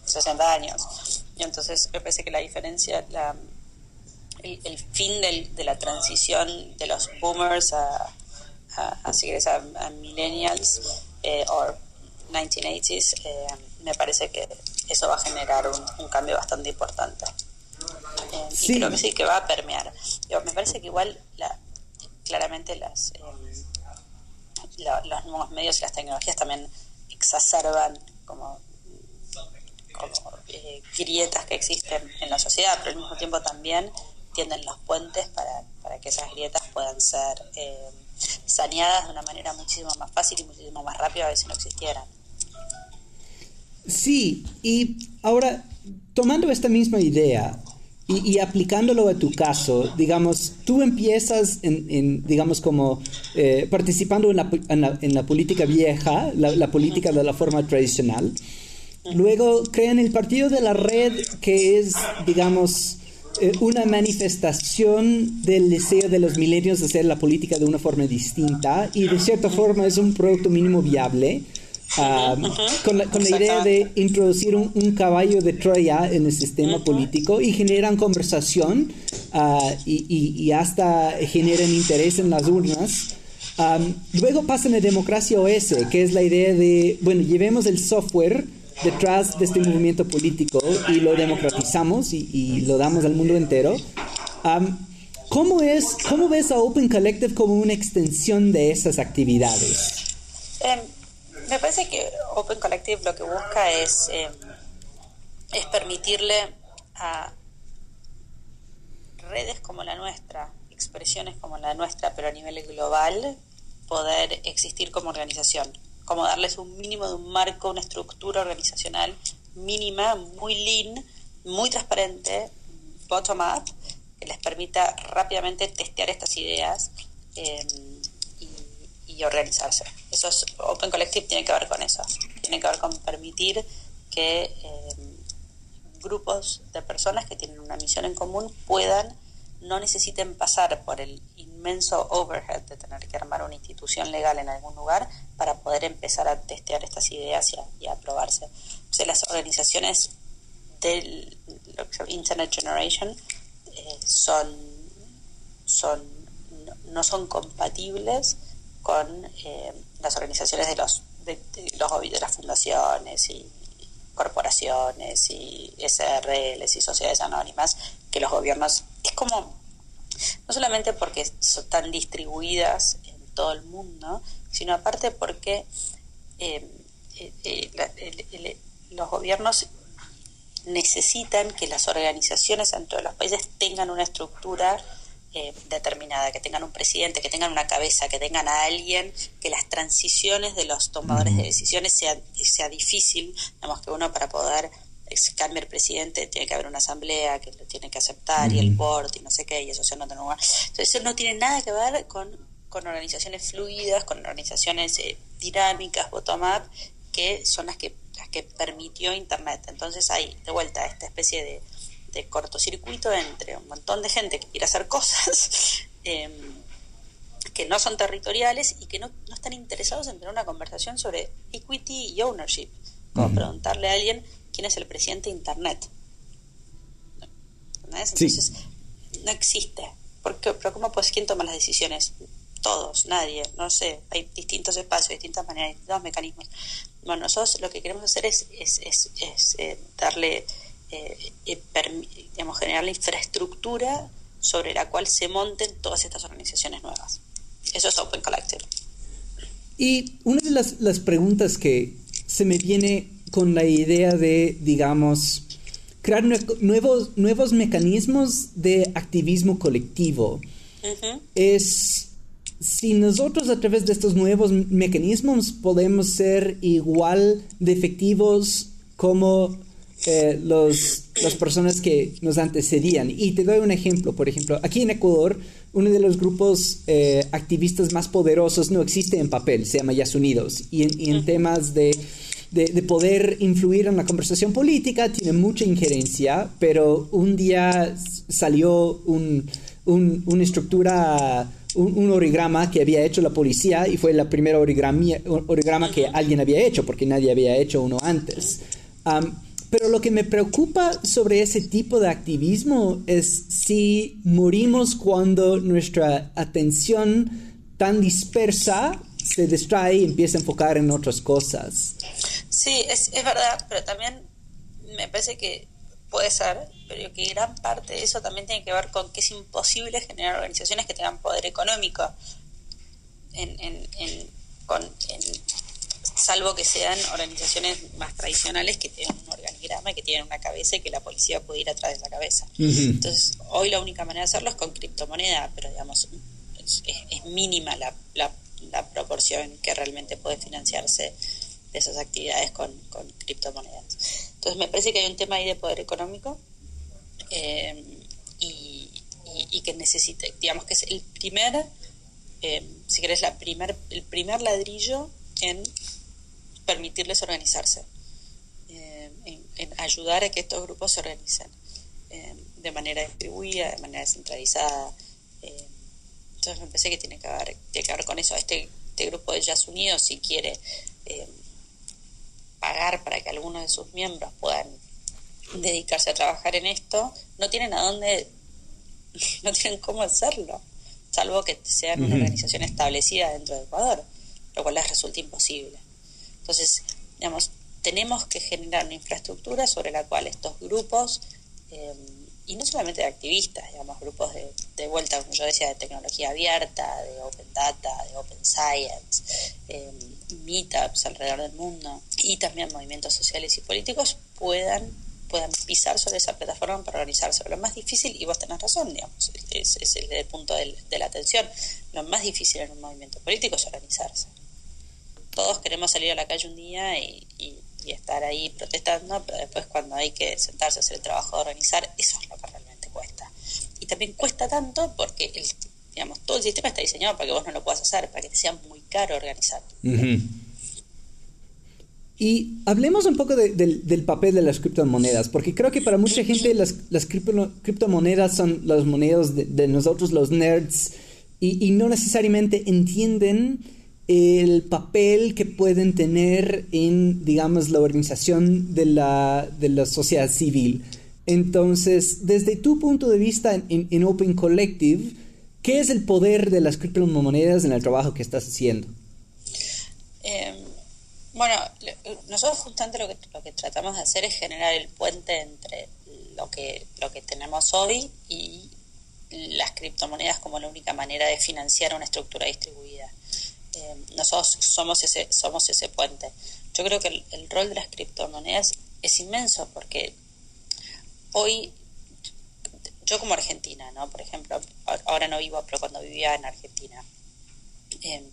60 años. Y entonces me parece que la diferencia, la, el, fin del, de la transición de los boomers a así que a, millennials eh, o 1980s, eh, me parece que eso va a generar un, cambio bastante importante. Eh, y creo que sí, que va a permear. me parece que igual, la, claramente, las, eh, los nuevos medios y las tecnologías también exacerban como, como grietas que existen en la sociedad, pero al mismo tiempo también tienden los puentes para, para que esas grietas puedan ser saneadas de una manera muchísimo más fácil y muchísimo más rápida a si no existieran. Sí, y ahora, tomando esta misma idea y, aplicándolo a tu caso, digamos, tú empiezas en, digamos, como eh, participando en la, en, la, política vieja, la, política de la forma tradicional. Luego crean el partido de la red que es, digamos, eh, una manifestación del deseo de los milenios de hacer la política de una forma distinta y de cierta forma es un producto mínimo viable. Ah, con, la, con la, idea de introducir un, caballo de Troya en el sistema político y generan conversación uh, y, y, hasta generan interés en las urnas luego pasan a Democracia OS, que es la idea de, bueno, llevemos el software detrás de este movimiento político y lo democratizamos y, lo damos al mundo entero. ¿cómo, es, ¿Cómo ves a Open Collective como una extensión de esas actividades? Em, me parece que Open Collective lo que busca es, em, es permitirle a redes como la nuestra, expresiones como la nuestra, pero a nivel global, poder existir como organización, como darles un mínimo de un marco, una estructura organizacional mínima, muy lean, muy transparente, bottom-up, que les permita rápidamente testear estas ideas em, y, organizarse. Eso es, Open Collective tiene que ver con eso, tiene que ver con permitir que em, grupos de personas que tienen una misión en común puedan no necesiten pasar por el inmenso overhead de tener que armar una institución legal en algún lugar para poder empezar a testear estas ideas y a, aprobarse. O las organizaciones del Internet Generation eh, son, son no, son compatibles con eh, las organizaciones de los de, los de las fundaciones y corporaciones y SRLs y sociedades anónimas que los gobiernos es como no solamente porque están distribuidas en todo el mundo, sino aparte porque eh, eh, eh, los gobiernos necesitan que las organizaciones dentro de los países tengan una estructura determinada, que tengan un presidente, que tengan una cabeza, que tengan a alguien, que las transiciones de los tomadores de decisiones sea, sea difícil, digamos que uno para poder cambia el presidente, tiene que haber una asamblea que lo tiene que aceptar y el board y no sé qué, y eso no tiene Entonces, eso no tiene nada que ver con, con organizaciones fluidas, con organizaciones eh, dinámicas, bottom-up, que son las que, las que permitió Internet. Entonces, hay de vuelta esta especie de, de cortocircuito entre un montón de gente que quiere hacer cosas. [laughs] Em, que no son territoriales y que no, no, están interesados en tener una conversación sobre equity y ownership. Como preguntarle a alguien, quién es el presidente de Internet. Entonces, no existe. Porque, pero ¿cómo pues quién toma las decisiones? Todos, nadie, no sé, hay distintos espacios, distintas maneras, distintos mecanismos. Bueno, nosotros lo que queremos hacer es, es, es, eh, darle, eh, digamos, generar la infraestructura sobre la cual se monten todas estas organizaciones nuevas. Eso es Open Collective. Y una de las, las preguntas que se me viene con la idea de, digamos, crear nuevos, nuevos mecanismos de activismo colectivo. Es si nosotros a través de estos nuevos mecanismos podemos ser igual de efectivos como eh, los, las personas que nos antecedían. Y te doy un ejemplo. Por ejemplo, aquí en Ecuador, uno de los grupos eh, activistas más poderosos no existe en papel, se llama Yas Unidos. Y y en temas de de, poder influir en la conversación política, tiene mucha injerencia, pero un día salió un, una estructura, un, origama que había hecho la policía y fue la primera origama que alguien había hecho, porque nadie había hecho uno antes. Pero lo que me preocupa sobre ese tipo de activismo es si morimos cuando nuestra atención tan dispersa se distrae y empieza a enfocar en otras cosas. Sí, es, es verdad, pero también me parece que puede ser, pero que gran parte de eso también tiene que ver con que es imposible generar organizaciones que tengan poder económico, en, en, en, con, salvo que sean organizaciones más tradicionales que tienen un organigrama y que tienen una cabeza y que la policía puede ir atrás de la cabeza. Entonces, hoy la única manera de hacerlo es con criptomoneda, pero digamos, es, es mínima la, la, la proporción que realmente puede financiarse de esas actividades con, criptomonedas. Entonces me parece que hay un tema ahí de poder económico eh, y, que necesita, digamos que es el primer, eh, si querés, la primer, el primer ladrillo en permitirles organizarse, eh, en, ayudar a que estos grupos se organicen de manera distribuida, de manera descentralizada. entonces me parece que tiene que ver, tiene que ver con eso. Este, este grupo de Jazz Unidos, si quiere pagar para que algunos de sus miembros puedan dedicarse a trabajar en esto, no tienen a dónde, [laughs] no tienen cómo hacerlo. salvo que sean una organización establecida dentro de Ecuador, lo cual les resulta imposible. Entonces, digamos, tenemos que generar una infraestructura sobre la cual estos grupos, eh, y no solamente de activistas, digamos, grupos de, de, vuelta, como yo decía, de tecnología abierta, de open data, de open science, eh, meetups alrededor del mundo, y también movimientos sociales y políticos puedan puedan pisar sobre esa plataforma para organizarse. lo más difícil, y vos tenés razón, digamos, es, es el, punto de la atención, lo más difícil en un movimiento político es organizarse. Todos queremos salir a la calle un día y, estar ahí protestando, pero después cuando hay que sentarse a hacer el trabajo de organizar, eso es lo que realmente cuesta. Y también cuesta tanto porque el, digamos, todo el sistema está diseñado para que vos no lo puedas hacer, para que te sea muy caro organizar. Y hablemos un poco del papel de las criptomonedas, porque creo que para mucha gente las, las criptomonedas son las monedas de, nosotros, los nerds, y, no necesariamente entienden el papel que pueden tener en, digamos, la organización de la, de la sociedad civil. Entonces, desde tu punto de vista en, Open Collective, ¿qué es el poder de las criptomonedas en el trabajo que estás haciendo? Em, bueno, nosotros justamente lo que, lo que tratamos de hacer es generar el puente entre lo que, lo que tenemos hoy y las criptomonedas como la única manera de financiar una estructura distribuida. Eh, nosotros somos ese, somos ese puente. Yo creo que el, el, rol de las criptomonedas es inmenso porque hoy, yo como argentina, ¿no? Por ejemplo, ahora no vivo, pero cuando vivía en Argentina, eh,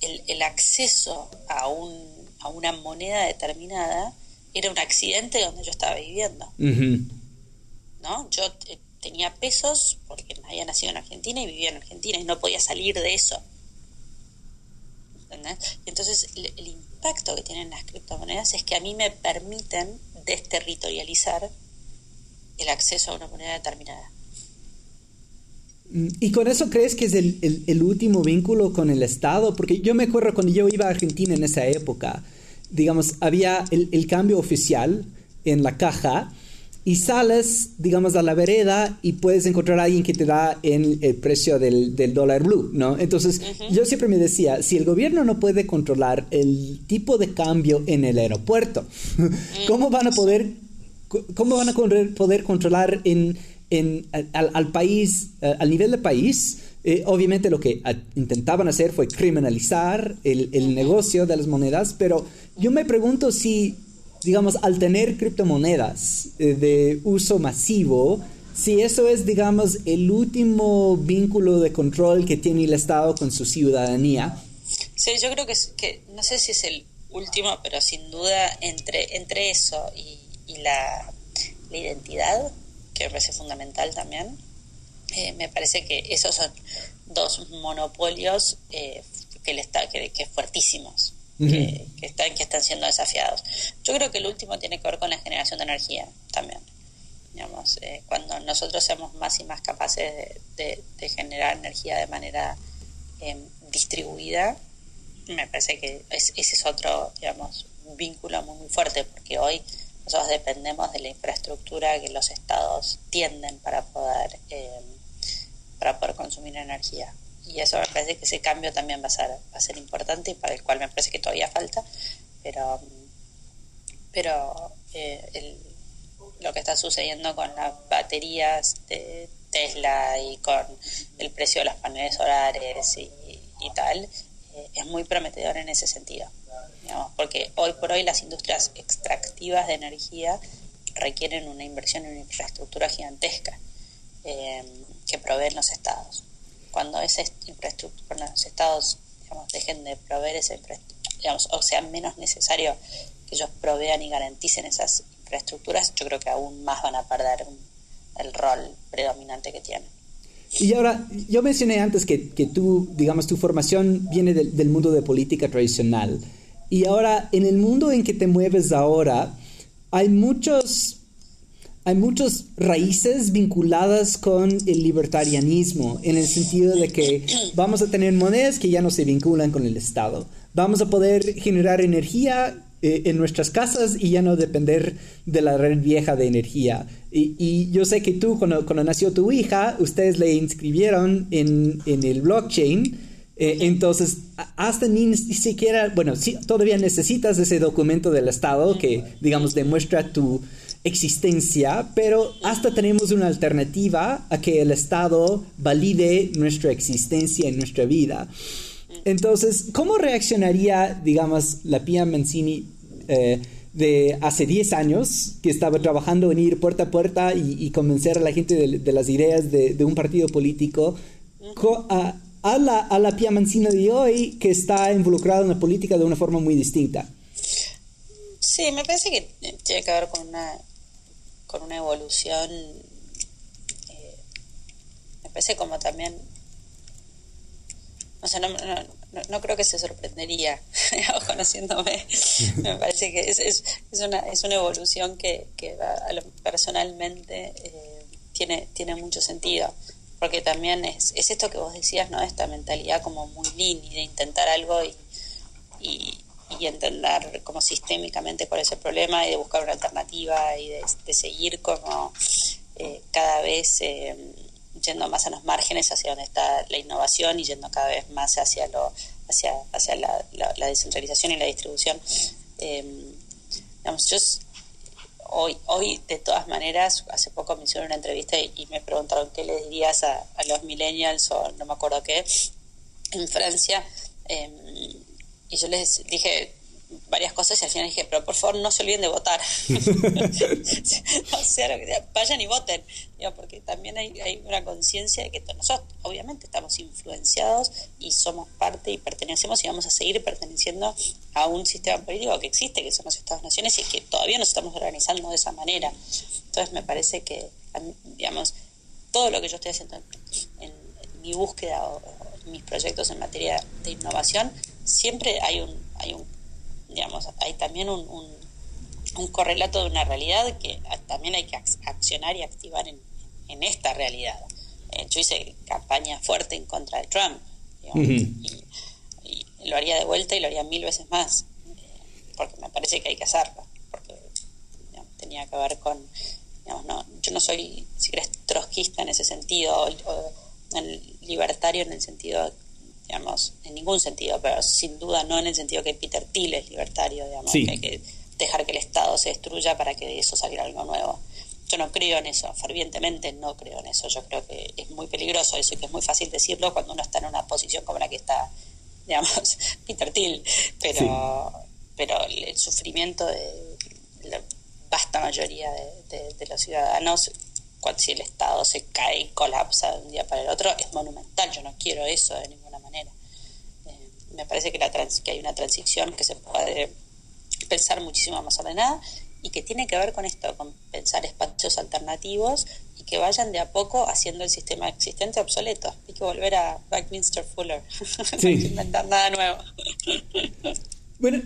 el, el acceso a un a una moneda determinada era un accidente donde yo estaba viviendo. ¿No? Yo eh, tenía pesos porque había nacido en Argentina y vivía en Argentina y no podía salir de eso. Y entonces el, impacto que tienen las criptomonedas es que a mí me permiten desterritorializar el acceso a una moneda determinada. Mm, ¿Y con eso crees que es el, último vínculo con el Estado? Porque yo me acuerdo cuando yo iba a Argentina en esa época, digamos, había el, cambio oficial en la caja y sales, digamos, a la vereda y puedes encontrar a alguien que te da en el precio del, del dólar blue, ¿no? Entonces, yo siempre me decía, si el gobierno no puede controlar el tipo de cambio en el aeropuerto, [laughs] ¿cómo van a poder, cómo van a poder controlar en, en, al, al país, al nivel del país, eh, obviamente lo que intentaban hacer fue criminalizar el, el, negocio de las monedas, pero yo me pregunto si, digamos, al tener criptomonedas eh, de uso masivo, si eso es, digamos, el último vínculo de control que tiene el Estado con su ciudadanía. Sí, yo creo que, es, que no sé si es el último, pero sin duda entre, entre eso y, y la, la identidad, que me parece fundamental también, eh, me parece que esos son dos monopolios eh, que, le está, que, fuertísimos, que, están, que están siendo desafiados. Yo creo que el último tiene que ver con la generación de energía también. Digamos, eh, cuando nosotros seamos más y más capaces de, generar energía de manera em, distribuida, me parece que ese es otro, digamos, vínculo muy, muy fuerte, porque hoy nosotros dependemos de la infraestructura que los estados tienden para poder em, para poder consumir energía. Y eso me parece que ese cambio también va a ser, va a ser importante y para el cual me parece que todavía falta, pero, pero eh, lo que está sucediendo con las baterías de Tesla y con el precio de los paneles solares y, tal, eh, es muy prometedor en ese sentido. porque hoy por hoy las industrias extractivas de energía requieren una inversión en una infraestructura gigantesca. Eh, que proveen los estados. Cuando esa infraestructura, los estados dejen de proveer esa infraestructura, digamos, o sea menos necesario que ellos provean y garanticen esas infraestructuras, yo creo que aún más van a perder el rol predominante que tienen. Y ahora, yo mencioné antes que, que tú, digamos, tu formación viene del mundo de política tradicional. Y ahora, en el mundo en que te mueves ahora, hay muchos hay muchas raíces vinculadas con el libertarianismo, en el sentido de que vamos a tener monedas que ya no se vinculan con el Estado. Vamos a poder generar energía eh, en nuestras casas y ya no depender de la red vieja de energía. Y, yo sé que tú, cuando, nació tu hija, ustedes le inscribieron en, el blockchain. Eh, entonces, hasta ni, siquiera, bueno, sí, todavía necesitas ese documento del Estado que, digamos, demuestra tu existencia, pero hasta tenemos una alternativa a que el Estado valide nuestra existencia en nuestra vida. Entonces, ¿cómo reaccionaría, digamos, la Pia Mancini eh, de hace 10 años, que estaba trabajando en ir puerta a puerta y, convencer a la gente de, las ideas de, un partido político, a, la, Pia Mancini de hoy, que está involucrada en la política de una forma muy distinta? Sí, me parece que tiene que ver con una, con una evolución, eh, me parece como también o sea, no, no, creo que se sorprendería [laughs] conociéndome. [laughs] Me parece que es, es, es, una, es una evolución que, que personalmente eh, tiene, tiene mucho sentido. Porque también es, es esto que vos decías, ¿no? Esta mentalidad como muy lean y de intentar algo y, y, entender como sistémicamente cuál es el problema y de buscar una alternativa y de, seguir como eh, cada vez... Eh, yendo más a los márgenes hacia donde está la innovación y yendo cada vez más hacia lo hacia, hacia la, descentralización y la distribución. Eh, yo hoy, hoy, de todas maneras, hace poco me hicieron una entrevista y, me preguntaron qué le dirías a, los millennials o no me acuerdo qué, en Francia. Eh, y yo les dije, varias cosas y al final dije, pero por favor no se olviden de votar. [laughs] [laughs] o sea, vayan y voten, porque también hay, hay una conciencia de que nosotros obviamente estamos influenciados y somos parte y pertenecemos y vamos a seguir perteneciendo a un sistema político que existe, que son los Estados-Naciones y que todavía nos estamos organizando de esa manera. Entonces me parece que, digamos, todo lo que yo estoy haciendo en, mi búsqueda o, o mis proyectos en materia de innovación, siempre hay un, hay un digamos, hay también un, un, correlato de una realidad que también hay que accionar y activar en, en esta realidad. Eh, yo hice campaña fuerte en contra de Trump y, lo haría de vuelta y lo haría mil veces más, eh, porque me parece que hay que hacerlo, porque tenía que ver con, digamos, no, yo no soy, si crees, trotskista en ese sentido, o, libertario en el sentido digamos, en ningún sentido, pero sin duda no en el sentido que Peter Thiel es libertario, digamos, que hay que dejar que el Estado se destruya para que de eso salga algo nuevo. Yo no creo en eso, fervientemente no creo en eso. Yo creo que es muy peligroso eso y que es muy fácil decirlo cuando uno está en una posición como la que está, [laughs] digamos, Peter Thiel. Pero, pero el sufrimiento de la vasta mayoría de, de los ciudadanos cuando si el Estado se cae y colapsa de un día para el otro, es monumental. Yo no quiero eso de. Eh, me parece que, la que hay una transición que se puede pensar muchísimo más ordenada y que tiene que ver con esto, con pensar espacios alternativos y que vayan de a poco haciendo el sistema existente obsoleto. Hay que volver a Buckminster Fuller, [laughs] no inventar nada nuevo. Bueno,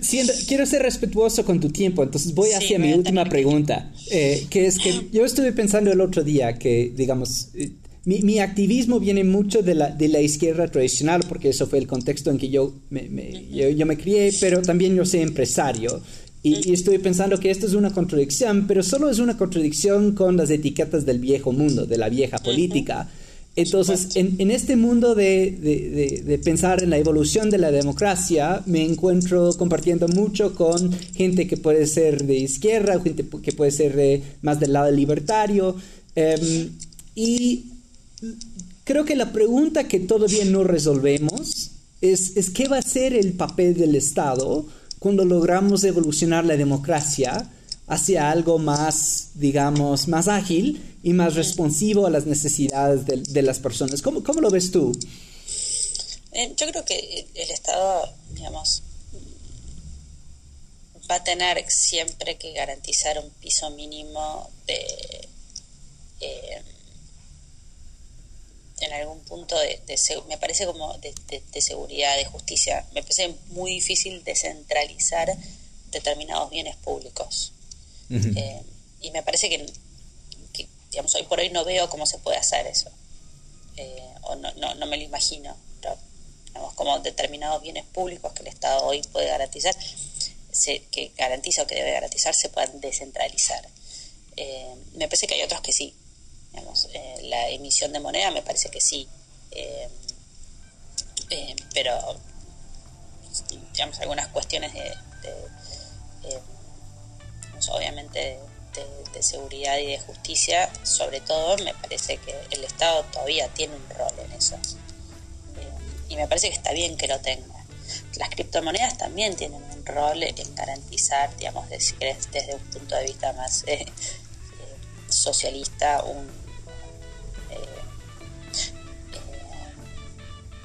quiero ser respetuoso con tu tiempo, entonces voy hacia mi última pregunta, eh, que es que [laughs] yo estuve pensando el otro día que, digamos, eh, mi, activismo viene mucho de la, de la izquierda tradicional, porque eso fue el contexto en que yo me, yo, me crié, pero también yo soy empresario. Y, estoy pensando que esto es una contradicción, pero solo es una contradicción con las etiquetas del viejo mundo, de la vieja política. Entonces, en, este mundo de, pensar en la evolución de la democracia, me encuentro compartiendo mucho con gente que puede ser de izquierda, gente que puede ser más del lado libertario. Em, y creo que la pregunta que todavía no resolvemos es, es qué va a ser el papel del Estado cuando logramos evolucionar la democracia hacia algo más, digamos, más ágil y más responsivo a las necesidades de, las personas. ¿Cómo, ¿Cómo, lo ves tú? Eh, yo creo que el Estado, digamos, va a tener siempre que garantizar un piso mínimo de... Eh, en algún punto de, me parece como de, de, seguridad, de justicia. Me parece muy difícil descentralizar determinados bienes públicos. Eh, y me parece que, digamos, hoy por hoy no veo cómo se puede hacer eso. Eh, o no, no, no, me lo imagino. digamos, como determinados bienes públicos que el Estado hoy puede garantizar. se, que garantiza o que debe garantizar se puedan descentralizar. Eh, me parece que hay otros que sí. Eh, la emisión de moneda me parece que sí. Eh, pero, digamos, algunas cuestiones de, obviamente, de, seguridad y de justicia, sobre todo, me parece que el Estado todavía tiene un rol en eso. y me parece que está bien que lo tenga. Las criptomonedas también tienen un rol en garantizar, digamos, desde un punto de vista más socialista, un,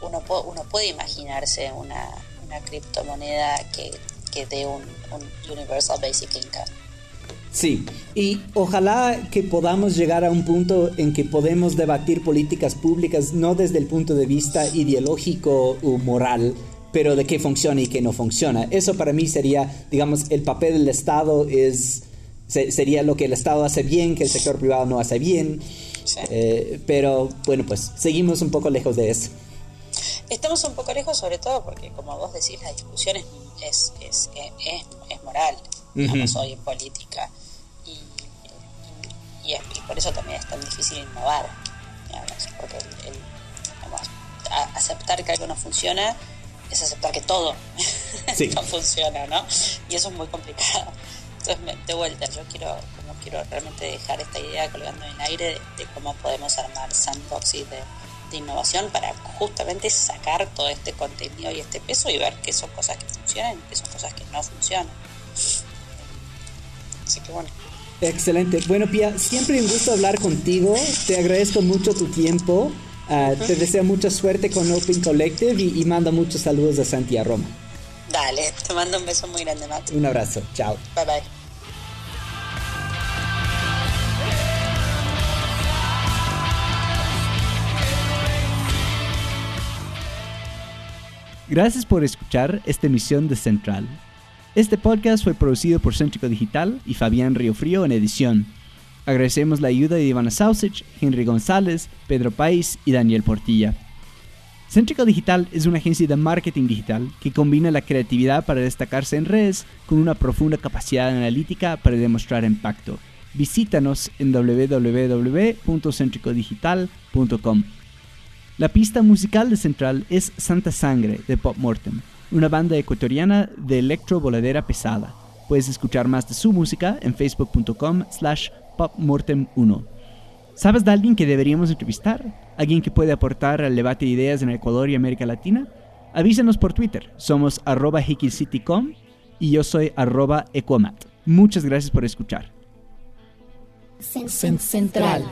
uno, uno, puede imaginarse una, una criptomoneda que, que dé un, un Universal Basic Income. Sí, y ojalá que podamos llegar a un punto en que podemos debatir políticas públicas no desde el punto de vista ideológico o moral, pero de qué funciona y qué no funciona. Eso para mí sería, digamos, el papel del Estado es sería lo que el Estado hace bien, que el sector privado no hace bien. Eh, pero bueno, pues seguimos un poco lejos de eso. Estamos un poco lejos sobre todo porque, como vos decís, la discusión es, es, es, es moral, uh hoy en política. Y, y, por eso también es tan difícil innovar, porque aceptar que algo no funciona es aceptar que todo [laughs] no funciona, ¿no? Y eso es muy complicado. Entonces, de vuelta, yo quiero, como quiero realmente dejar esta idea colgando en el aire de, cómo podemos armar sandboxes de, de, innovación para justamente sacar todo este contenido y este peso y ver qué son cosas que funcionan y qué son cosas que no funcionan. Así que bueno. Excelente. Bueno, Pia, siempre un gusto hablar contigo. Te agradezco mucho tu tiempo. Ah, te deseo mucha suerte con Open Collective y, y mando muchos saludos a Santiago Roma. Dale, te mando un beso muy grande, Matt. Un abrazo. Chao. Bye bye. Gracias por escuchar esta emisión de Central. Este podcast fue producido por Céntrico Digital y Fabián Frío en edición. Agradecemos la ayuda de Ivana Sausage, Henry González, Pedro País y Daniel Portilla. Céntrico Digital es una agencia de marketing digital que combina la creatividad para destacarse en redes con una profunda capacidad analítica para demostrar impacto. Visítanos en www.centricodigital.com. La pista musical de Central es Santa Sangre de Pop Mortem, una banda ecuatoriana de electro voladera pesada. Puedes escuchar más de su música en facebook.com slash popmortem1. ¿Sabes de alguien que deberíamos entrevistar? ¿Alguien que puede aportar al debate de ideas en Ecuador y América Latina? Avísenos por Twitter. Somos arroba HikiCityCom y yo soy arroba Ecomat. Muchas gracias por escuchar. Central.